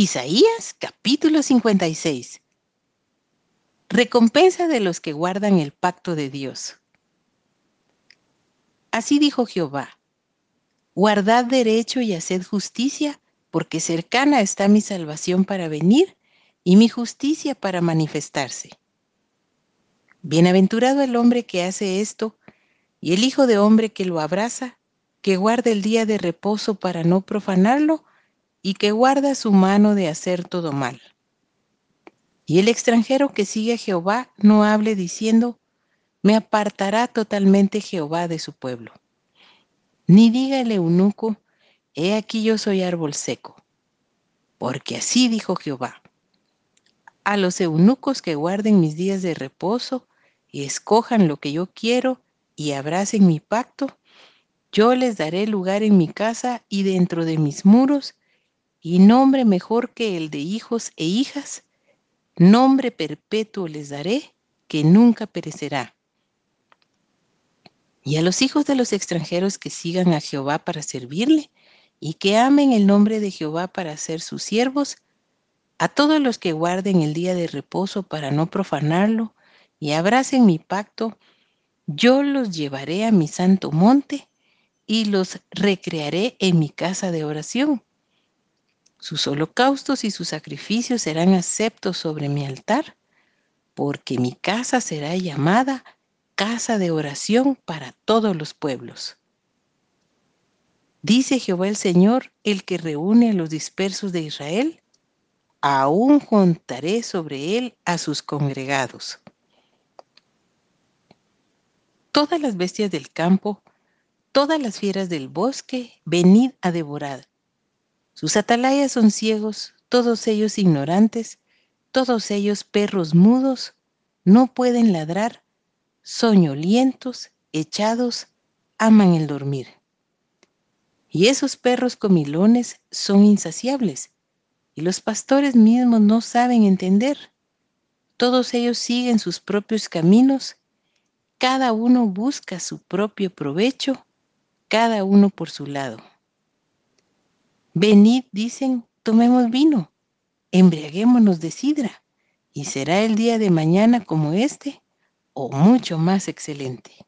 Isaías capítulo 56. Recompensa de los que guardan el pacto de Dios. Así dijo Jehová, guardad derecho y haced justicia, porque cercana está mi salvación para venir y mi justicia para manifestarse. Bienaventurado el hombre que hace esto, y el Hijo de hombre que lo abraza, que guarda el día de reposo para no profanarlo, y que guarda su mano de hacer todo mal. Y el extranjero que sigue a Jehová no hable diciendo, me apartará totalmente Jehová de su pueblo. Ni diga el eunuco, he aquí yo soy árbol seco. Porque así dijo Jehová, a los eunucos que guarden mis días de reposo y escojan lo que yo quiero y abracen mi pacto, yo les daré lugar en mi casa y dentro de mis muros, y nombre mejor que el de hijos e hijas, nombre perpetuo les daré, que nunca perecerá. Y a los hijos de los extranjeros que sigan a Jehová para servirle, y que amen el nombre de Jehová para ser sus siervos, a todos los que guarden el día de reposo para no profanarlo, y abracen mi pacto, yo los llevaré a mi santo monte, y los recrearé en mi casa de oración sus holocaustos y sus sacrificios serán aceptos sobre mi altar, porque mi casa será llamada casa de oración para todos los pueblos. Dice Jehová el Señor, el que reúne a los dispersos de Israel, aún contaré sobre él a sus congregados. Todas las bestias del campo, todas las fieras del bosque, venid a devorar sus atalayas son ciegos, todos ellos ignorantes, todos ellos perros mudos, no pueden ladrar, soñolientos, echados, aman el dormir. Y esos perros comilones son insaciables, y los pastores mismos no saben entender. Todos ellos siguen sus propios caminos, cada uno busca su propio provecho, cada uno por su lado. Venid, dicen, tomemos vino, embriaguémonos de sidra, y será el día de mañana como este, o mucho más excelente.